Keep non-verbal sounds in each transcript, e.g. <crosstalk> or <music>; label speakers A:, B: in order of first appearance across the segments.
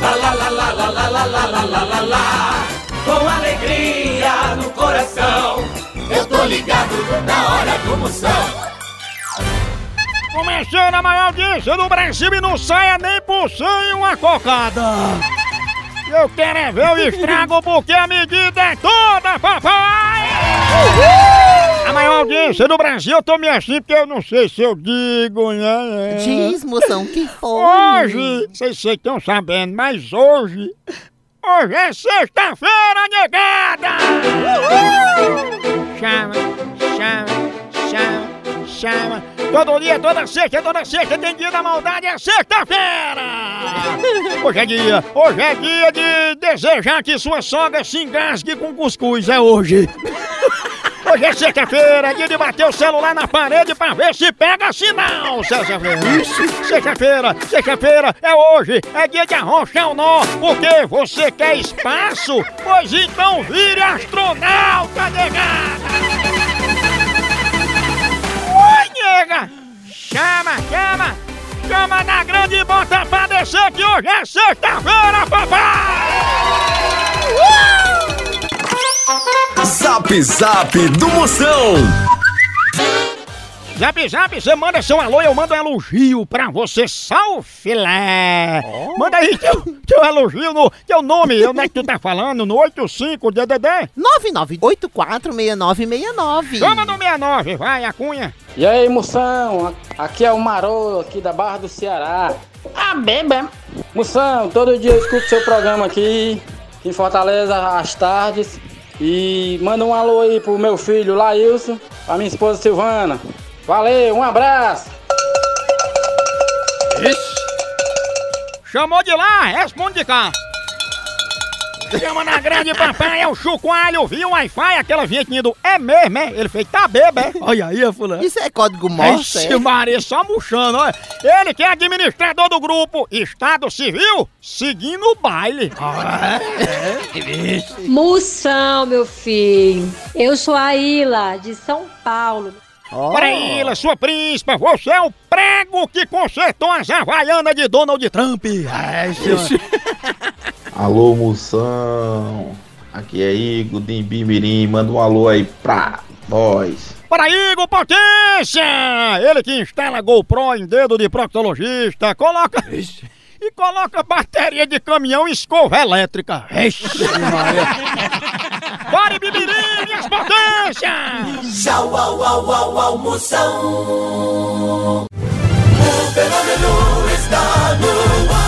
A: Lá, lá, lá, lá, lá, lá, lá, lá, lá, lá, lá, lá. Com alegria no coração. Eu tô ligado na hora do Moção.
B: Começando a maior audiência do Brasil e não saia nem por sem uma cocada. Eu quero é ver o estrago porque a medida é toda, papai! A maior audiência do Brasil, eu tô me assim porque eu não sei se eu digo, né?
C: Diz, moção, que foi?
B: Hoje, vocês estão sabendo, mas hoje. Hoje é sexta-feira, negada! Chama, chama, chama, chama. Todo dia, toda sexta, toda sexta tem dia da maldade, é sexta-feira! Hoje é dia, hoje é dia de desejar que sua sogra se engasgue com cuscuz, é hoje! Hoje é sexta-feira, dia de bater o celular na parede pra ver se pega sinal, sexta-feira. Sexta-feira, sexta-feira é hoje, é dia de arrochar o nó, porque você quer espaço? Pois então vire astronauta, negada! Oi, nega! Chama, chama! Chama na grande e bota pra descer que hoje é sexta-feira, papai!
D: Zap Zap do Moção.
B: Zap Zap, você manda seu alô e eu mando um elogio pra você, sal filé. Manda aí teu, teu elogio no teu nome, onde é que tu tá falando? No 85DDD?
C: 99846969.
B: Chama no 69, vai, a cunha.
E: E aí, moção? Aqui é o Marô, aqui da Barra do Ceará.
C: Ah, bebê.
E: Moção, todo dia eu escuto seu programa aqui, em Fortaleza, às tardes. E manda um alô aí pro meu filho Laílson, pra minha esposa Silvana. Valeu, um abraço!
B: Chamou de lá, responde de cá. Chama na grande papai, é o chucoalho, viu o Wi-Fi, aquela vinhetinha do é mesmo, é? Ele fez, tá bebê. Olha aí, fulano.
C: Isso é código Morse?
B: Ixi,
C: é?
B: Maria, só murchando, olha. Ele que é administrador do grupo Estado Civil, seguindo o baile. Ah,
F: Moção, meu filho. Eu sou a Ila, de São Paulo.
C: Ó.
B: Para Ilha, sua príncipa, você é o prego que consertou as havaianas de Donald Trump. Ai, senhor.
G: Alô, moção. Aqui é Igor de Bimirim. Manda um alô aí pra nós.
B: Para Igor Potência! Ele que instala GoPro em dedo de proctologista, coloca... <laughs> E coloca bateria de caminhão e escova elétrica. Ixi. Bora, <laughs> Bibirim, minhas potências!
A: Tchau, au, au, au, au, Moção. O fenômeno está no ar.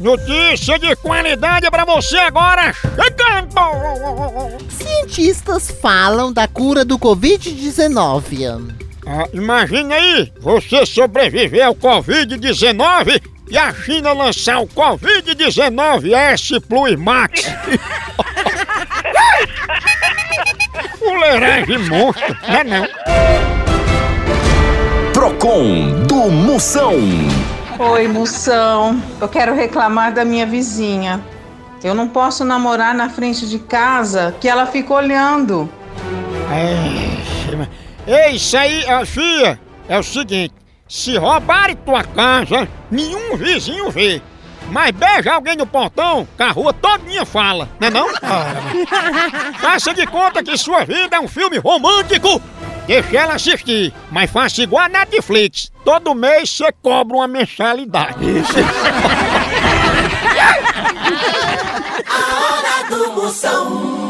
B: Notícia de qualidade pra você agora. Chegando!
C: Cientistas falam da cura do Covid-19.
B: Ah, imagina aí, você sobreviver ao Covid-19 e a China lançar o Covid-19 Plus Max. <laughs> Fuleiragem monstro, não é não?
D: Procon do Moção.
H: Oi, moção. Eu quero reclamar da minha vizinha. Eu não posso namorar na frente de casa que ela fica olhando.
B: Ei, isso aí, ó, filha, é o seguinte: se roubarem tua casa, nenhum vizinho vê. Mas beija alguém no portão, que a rua todinha fala, não é não? <laughs> Faça de conta que sua vida é um filme romântico. Deixa ela assistir, mas faça igual a Netflix. Todo mês você cobra uma mensalidade. <laughs>
A: A hora do Moção.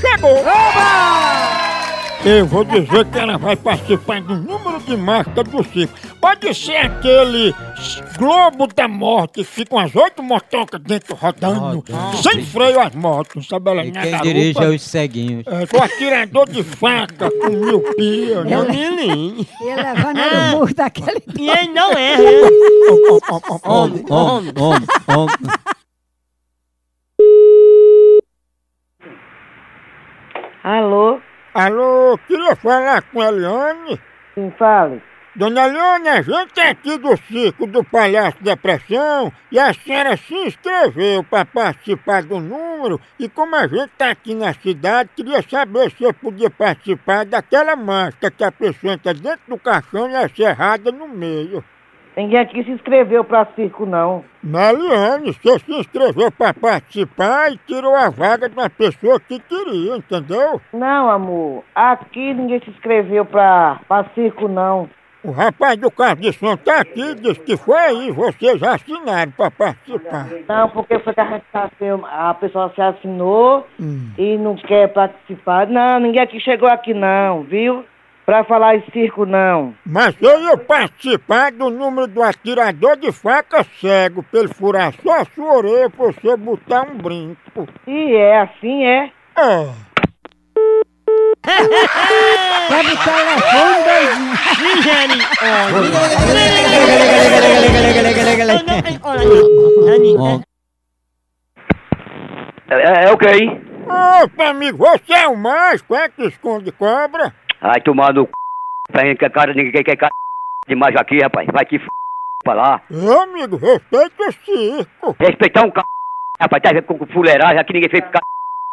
B: chegou! Eu vou dizer que ela vai participar do número de marca do circo. Pode ser aquele Globo da Morte, que ficam as oito motocas dentro rodando, sem freio as motos, sabe? Ela
I: E
B: na
I: quem
B: garupa.
I: dirige é os ceguinhos.
B: É, com atirador de faca, com miopia, né?
J: Ele levando o murro daquele.
K: E ele não é. <laughs>
I: Homem, homem, homem, homem.
K: Alô?
B: Alô, queria falar com a Eliane.
K: Sim, fale.
B: Dona Eliane, a gente é aqui do circo do Palhaço Depressão e a senhora se inscreveu para participar do número e como a gente está aqui na cidade, queria saber se eu podia participar daquela máscara que a pessoa entra dentro do caixão e é serrada no meio.
K: Ninguém aqui se inscreveu pra circo, não.
B: Meliane, você se inscreveu para participar e tirou a vaga de uma pessoa que queria, entendeu?
K: Não, amor. Aqui ninguém se inscreveu pra, pra circo, não.
B: O rapaz do carro de som tá aqui disse que foi aí, vocês assinaram para participar.
K: Não, porque foi que a, gente tá assim, a pessoa se assinou e não quer participar. Não, ninguém aqui chegou aqui, não, viu? Pra falar em circo, não.
B: Mas eu ia participar do número do atirador de faca cego, pra ele furar só a sua orelha pra você botar um brinco.
K: E é assim, é?
B: É.
J: Pega o telefone, doidinho.
I: Homem.
L: É, é o que aí?
B: Opa, amigo, você é o mágico, é que esconde cobra?
L: Ai, tomar no c... Pra gente que cara, ninguém quer cara demais aqui, rapaz. Vai te f... pra lá.
B: Ô, amigo, respeita o circo.
L: Respeitar um c... Rapaz, tá vendo com fuleiragem aqui, ninguém fez c...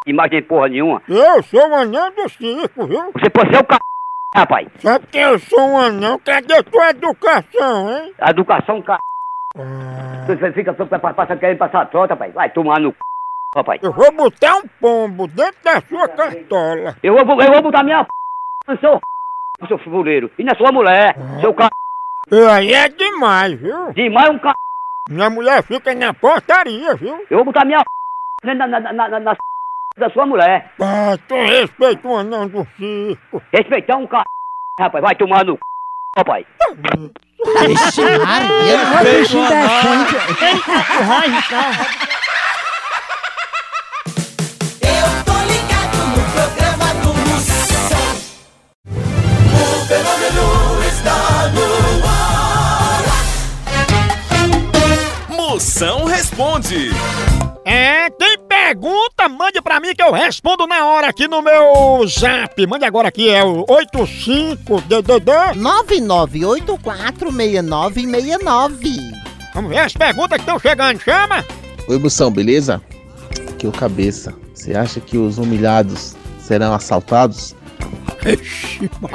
L: demais nem porra nenhuma.
B: Eu sou o anão do circo, viu?
L: Você pode ser o c... Rapaz,
B: Sabe que eu sou um anão? Cadê tua educação, hein?
L: a educação c... Você fica passando querendo passar a trota, rapaz. Vai tomar no c... Rapaz.
B: Eu vou botar um pombo dentro da sua cartola.
L: Eu vou, eu vou botar minha p... no seu seu fuleiro. E na sua mulher, seu c...
B: E aí é demais, viu?
L: Demais um c...
B: Minha mulher fica na portaria, viu?
L: Eu vou botar minha na, na, na, na, na da sua mulher.
B: Ah, tu respeita o anão do circo.
L: Respeitar um c... Rapaz, vai tomar no c... Rapaz.
D: Responde.
B: É, tem pergunta? Mande pra mim que eu respondo na hora aqui no meu zap. Mande agora aqui, é o 85DDD.
C: 99846969.
B: Vamos ver as perguntas que estão chegando. Chama!
M: Oi, Moção, beleza? Aqui é o Cabeça. Você acha que os humilhados serão assaltados?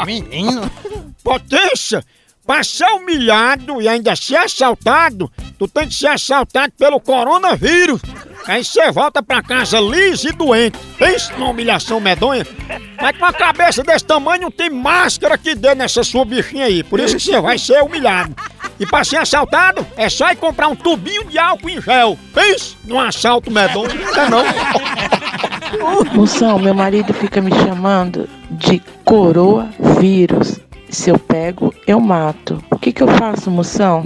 B: Menino. <laughs> Potência! Pra ser humilhado e ainda ser assaltado, tu tem que ser assaltado pelo coronavírus. Aí você volta pra casa liso e doente. Pensa numa humilhação medonha. Mas com a cabeça desse tamanho não tem máscara que dê nessa sua bichinha aí. Por isso que você vai ser humilhado. E pra ser assaltado, é só ir comprar um tubinho de álcool em gel. Pensa num assalto medonho. Não é não?
N: Moção, meu marido fica me chamando de coroa vírus. Se eu pego, eu mato. O que, que eu faço, moção?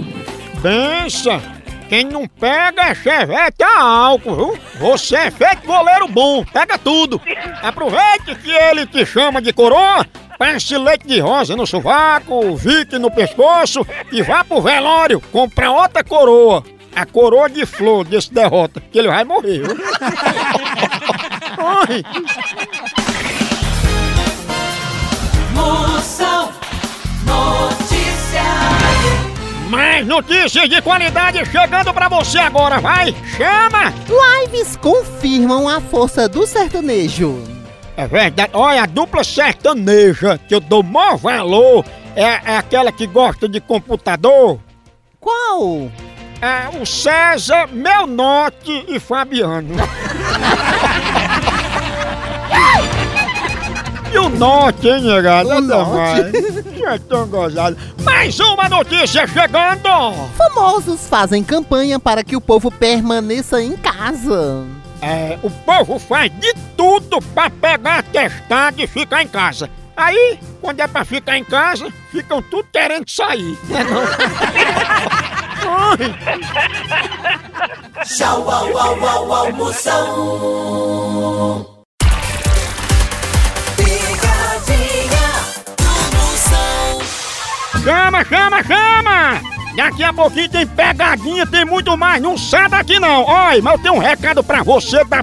B: Pensa! Quem não pega é chevette a álcool, viu? Você é feito goleiro bom, pega tudo. Aproveite que ele te chama de coroa, passe leite de rosa no sovaco, vique no pescoço e vá pro velório comprar outra coroa. A coroa de flor desse derrota, que ele vai morrer, viu? <laughs> Ai. Mais notícias de qualidade chegando pra você agora, vai! Chama!
C: Lives confirmam a força do sertanejo.
B: É verdade. Olha, a dupla sertaneja que eu dou maior valor é, é aquela que gosta de computador.
C: Qual?
B: É o César, Melnote e Fabiano. <laughs> E o Norte, hein, negado?
C: O Norte.
B: É tão gozado. Mais uma notícia chegando!
C: Famosos fazem campanha para que o povo permaneça em casa.
B: É, o povo faz de tudo pra pegar atestado e ficar em casa. Aí, quando é pra ficar em casa, ficam tudo querendo sair. Né não?
A: Tchau, au, au, au, au,
B: Chama, chama, chama! Daqui a pouquinho tem pegadinha, tem muito mais. Não sai daqui não. Olha, mas eu tenho um recado pra você da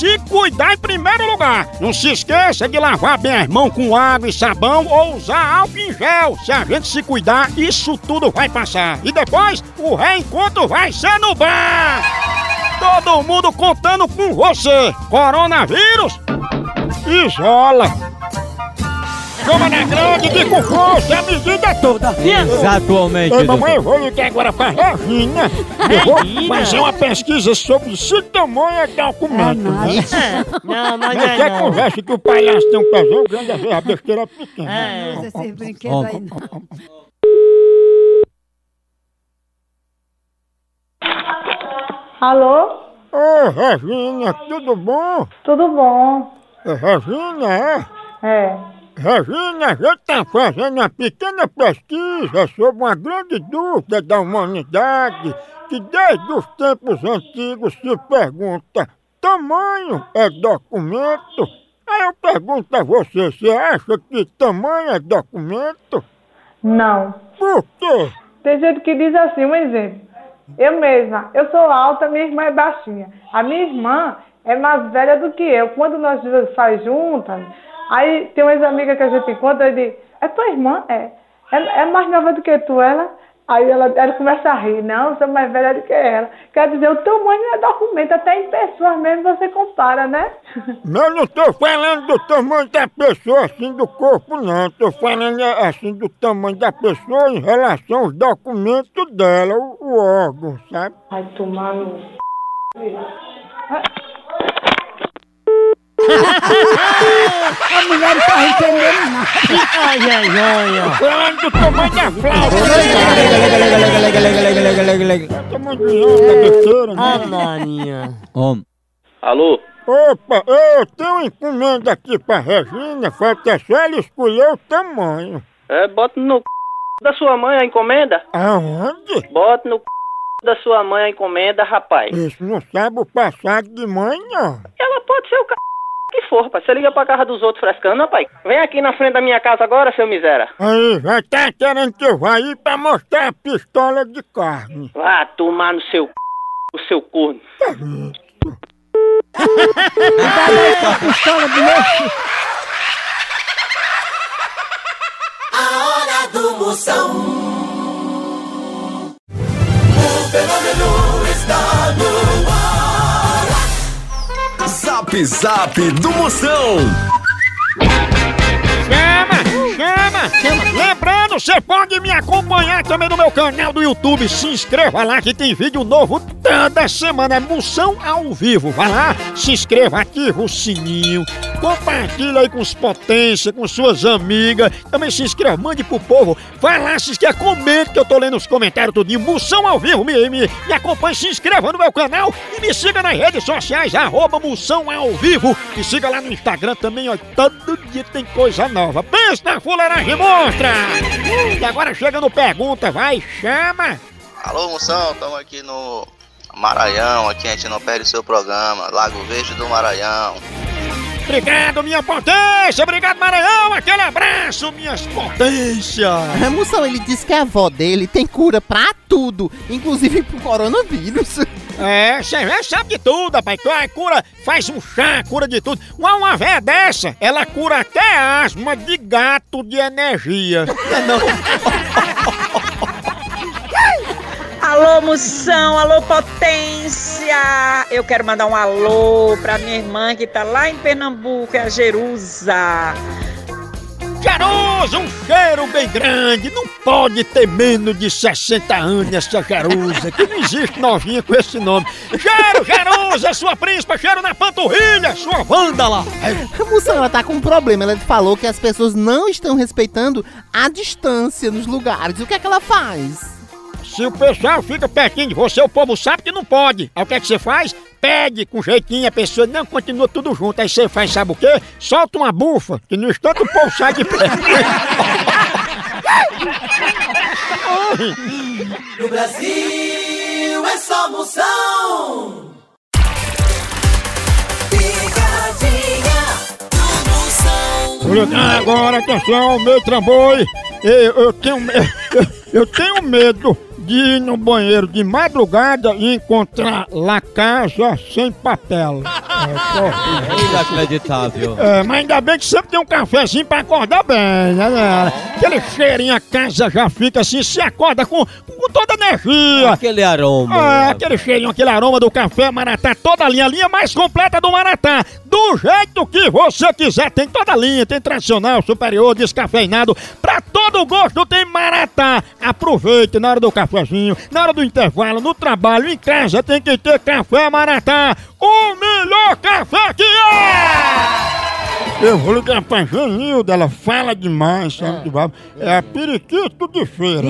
B: se cuidar em primeiro lugar. Não se esqueça de lavar bem as mãos com água e sabão ou usar álcool em gel. Se a gente se cuidar, isso tudo vai passar. E depois, o reencontro vai ser no bar. Todo mundo contando com você. Coronavírus, isola. Toma na grande que com força a medida é toda.
I: Exatamente.
B: Ei, mamãe, eu vou ligar agora pra Regina. Eu vou fazer uma pesquisa sobre se tamanho é documento.
J: Não,
B: Mas é conversa que o palhaço tem um pezão grande, às vezes a besteira é pequena.
J: Não usa esses brinquedos aí, não.
O: Alô?
B: Ô, Regina, tudo bom?
O: Tudo bom?
B: É Regina, é?
O: É.
B: Regina, a gente está fazendo uma pequena pesquisa sobre uma grande dúvida da humanidade que desde os tempos antigos se pergunta: tamanho é documento? Aí eu pergunto a você, você acha que tamanho é documento?
O: Não.
B: Por quê?
O: Tem gente que diz assim, um exemplo. Eu mesma, eu sou alta, minha irmã é baixinha. A minha irmã é mais velha do que eu. Quando nós duas faz juntas, aí tem umas amigas que a gente encontra e diz, é tua irmã? É. É, é mais nova do que tu, ela? Aí ela, ela começa a rir, não, sou mais velha do que ela. Quer dizer, o tamanho é documento, até em pessoas mesmo você compara, né?
B: Eu não tô falando do tamanho da pessoa, assim, do corpo, não. Tô falando, assim, do tamanho da pessoa em relação aos documentos dela, o, o órgão, sabe?
O: Vai tomar no...
J: A mulher não tá entendendo nada.
I: Ai, ai, ai,
B: Falando do tamanho da flauta. De onda, besteira, né?
I: ai. Maninha. Homem.
P: Alô?
B: Opa, eu tenho uma encomenda aqui pra Regina, falta só ela escolher o tamanho.
P: É, bota no c... da sua mãe a encomenda.
B: Aonde?
P: Bota no c... da sua mãe a encomenda, rapaz.
B: Isso não sabe o passado de mãe, não.
P: Ela pode ser o c... que for, rapaz. Você liga pra casa dos outros frescando, rapaz. Vem aqui na frente da minha casa agora, seu miséria.
B: Aí, vai tá querendo que eu vá aí pra mostrar a pistola de carne.
P: Vá tomar no seu c... o seu corno.
J: a pistola do meu...
A: A hora do Moção.
D: Zap Zap do Moção.
B: Chama, chama, chama. Lembrando, você pode me acompanhar também no meu canal do YouTube. Se inscreva lá que tem vídeo novo toda semana. É Moção ao vivo. Vai lá, se inscreva, ativa o sininho. Compartilha aí com os potência, com suas amigas. Também se inscreva, mande pro povo. Vai lá, se inscreva, comente que eu tô lendo os comentários tudinho. Moção ao vivo, me, me, me acompanhe, se inscreva no meu canal e me siga nas redes sociais, arroba Moção ao vivo. Me siga lá no Instagram também, ó. Todo dia tem coisa nova. Pensa na fuleiragem monstra! E agora chega no Pergunta, vai, chama!
Q: Alô, Moção, estamos aqui no Maranhão, aqui a gente não perde o seu programa, Lago Verde do Maranhão.
B: Obrigado, minha potência! Obrigado, Maranhão! Aquele abraço, minhas potências!
C: A moção, ele disse que a avó dele tem cura pra tudo, inclusive pro coronavírus.
B: É, você já sabe de tudo, rapaz. Cura, cura, faz um chá, cura de tudo. Uma, uma véia dessa, ela cura até asma de gato de energia. <laughs>
R: Alô, Moção, alô, Potência! Eu quero mandar um alô pra minha irmã que tá lá em Pernambuco, é a Jerusa.
B: Jerusa, um cheiro bem grande, não pode ter menos de 60 anos essa Jerusa, que não existe novinha com esse nome. Cheiro, Jerusa, sua príncipa, cheiro na panturrilha, sua vândala.
C: A ela tá com um problema. Ela falou que as pessoas não estão respeitando a distância nos lugares. O que é que ela faz?
B: Se o pessoal fica pertinho de você, o povo sabe que não pode. Aí o que é que você faz? Pede com jeitinho, a pessoa não continua tudo junto. Aí você faz, sabe o quê? Solta uma bufa, que no instante o povo sai de perto. <laughs>
A: No Brasil é só Moção.
B: Agora, atenção, meu trambolho. Eu, eu tenho me- <laughs> eu tenho medo de ir no banheiro de madrugada e encontrar lá casa sem papel. <laughs> É,
I: Inacreditável.
B: É, mas ainda bem que sempre tem um cafezinho pra acordar bem, né, galera? Aquele cheirinho, a casa já fica assim, se acorda com, com toda a energia.
I: Aquele aroma.
B: É, aquele cheirinho, aquele aroma do café Maratá, toda a linha, a linha mais completa do Maratá. Do jeito que você quiser, tem toda a linha, tem tradicional, superior, descafeinado, pra todo gosto tem Maratá. Aproveite na hora do cafezinho, na hora do intervalo, no trabalho, em casa, tem que ter café Maratá. O melhor café que é! Eu vou ligar pra Janilda, ela fala demais, sabe? de babo. É a periquito de feira.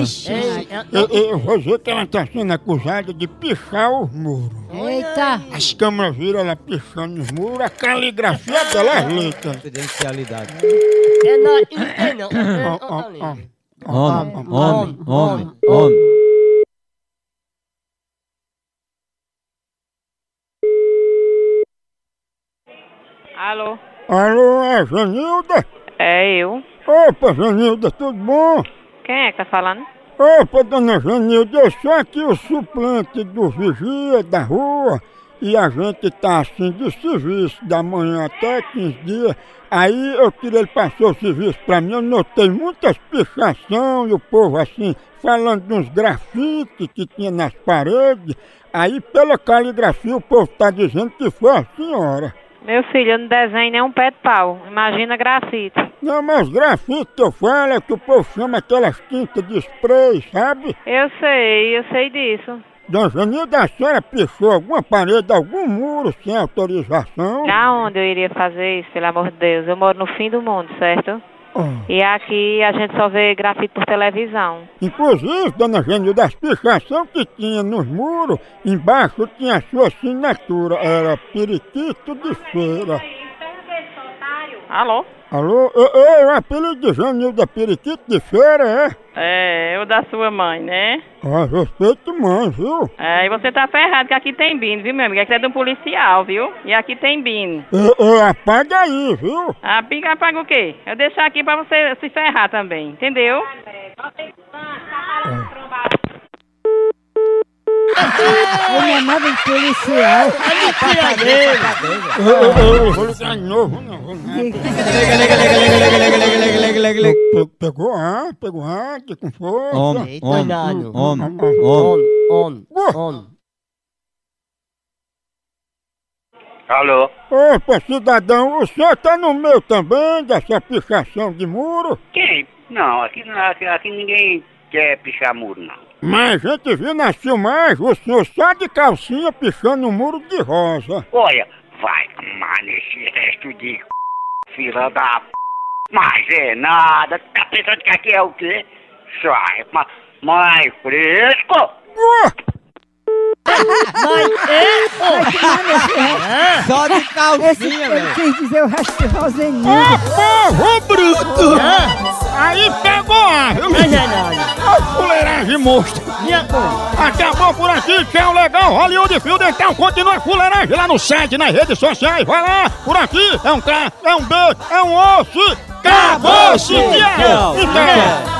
B: Eu, eu- eu vou dizer que ela tá sendo acusada de pichar os muros.
J: Eita!
B: As câmeras viram ela pichando os muros, a caligrafia dela é letra.
I: Confidencialidade.
J: É não, não.
B: Ó.
I: Homem, homem, homem, homem.
S: Alô?
B: Alô, é Janilda?
S: É eu.
B: Opa, Janilda, tudo bom?
S: Quem é que tá falando?
B: Opa, dona Janilda, eu sou aqui o suplente do vigia da rua e a gente tá assim de serviço da manhã até 15 dias. Aí eu queria ele passou o serviço pra mim, eu notei muitas pichação e o povo assim falando de uns grafites que tinha nas paredes. Aí pela caligrafia o povo tá dizendo que foi a senhora.
S: Meu filho, eu não desenho nem um pé de pau. Imagina grafite.
B: Não, mas grafites que eu falo é que o povo chama aquelas tintas de spray, sabe?
S: Eu sei, eu sei disso.
B: Dona Janilda, a senhora pichou alguma parede, algum muro sem autorização?
S: Na onde eu iria fazer isso, pelo amor de Deus? Eu moro no fim do mundo, certo? E aqui a gente só vê grafite por televisão.
B: Inclusive, dona Janilda, as pichação que tinha nos muros, embaixo tinha a sua assinatura, era periquito de feira.
S: Alô?
B: Alô? Ei, ei, o apelido de Janilda Periquito de feira, é?
S: É, eu da sua mãe, né?
B: Ah, respeito mãe, viu?
S: É, e você tá ferrado que aqui tem bino, viu, meu amigo? Aqui é de um policial, viu? E aqui tem bino.
B: Ei, ei, apaga aí, viu?
S: A pica paga o quê? Eu deixo aqui pra você se ferrar também, entendeu?
J: Ele é nada de policial.
B: Ô, ô, ô, Vou ligar de novo, não. vou não. Pe- Pegou ar, pegou ar, que com força.
I: Homem, homem, homem, homem.
J: On.
L: Alô?
B: Opa, cidadão, o senhor tá no meio também dessa pichação de muro?
L: Quem? Não, aqui, aqui, aqui ninguém quer pichar muro, não.
B: Mas a gente viu na filmagem o senhor só de calcinha pichando um muro de rosa.
L: Olha, vai tomar nesse resto de c... fila da p... Mas é nada, tá pensando que aqui é o quê? Sai, ma- mais fresco?
J: Mas é.
I: Só de
J: Esse,
I: calcinha, velho.
J: quis dizer o resto de Rosenildo.
B: Ô, povo bruto! Aí ar, viu, menino? Ô, fuleiragem monstro! Acabou por aqui, tchau, legal, Hollywood Fio Dental, continua fuleiragem lá no site, nas redes sociais, vai lá, por aqui, é um K, é um B, é um osso, acabou-se. Tchau.